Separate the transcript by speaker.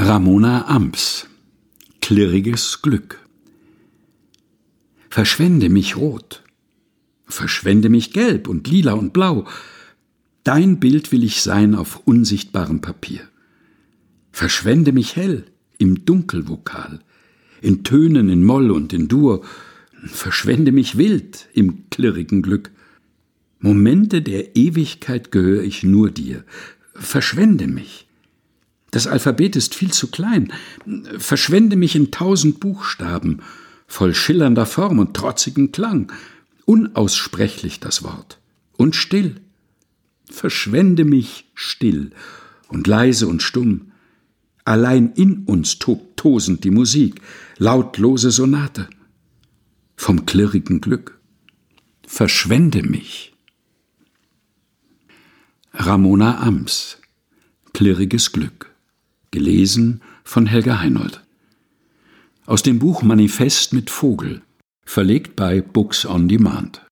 Speaker 1: Ramona Amps. Klirriges Glück. Verschwende mich rot, verschwende mich gelb und lila und blau, dein Bild will ich sein auf unsichtbarem Papier. Verschwende mich hell im Dunkelvokal, in Tönen in Moll und in Dur, verschwende mich wild im klirrigen Glück. Momente der Ewigkeit gehöre ich nur dir, verschwende mich das Alphabet ist viel zu klein. Verschwende mich in tausend Buchstaben, voll schillernder Form und trotzigem Klang. Unaussprechlich das Wort. Und still. Verschwende mich still und leise und stumm. Allein in uns tobt tosend die Musik, lautlose Sonate. Vom klirrigen Glück. Verschwende mich. Ramona Ams Klirriges Glück Gelesen von Helga Heinold. Aus dem Buch Manifest mit Vogel, verlegt bei Books on Demand.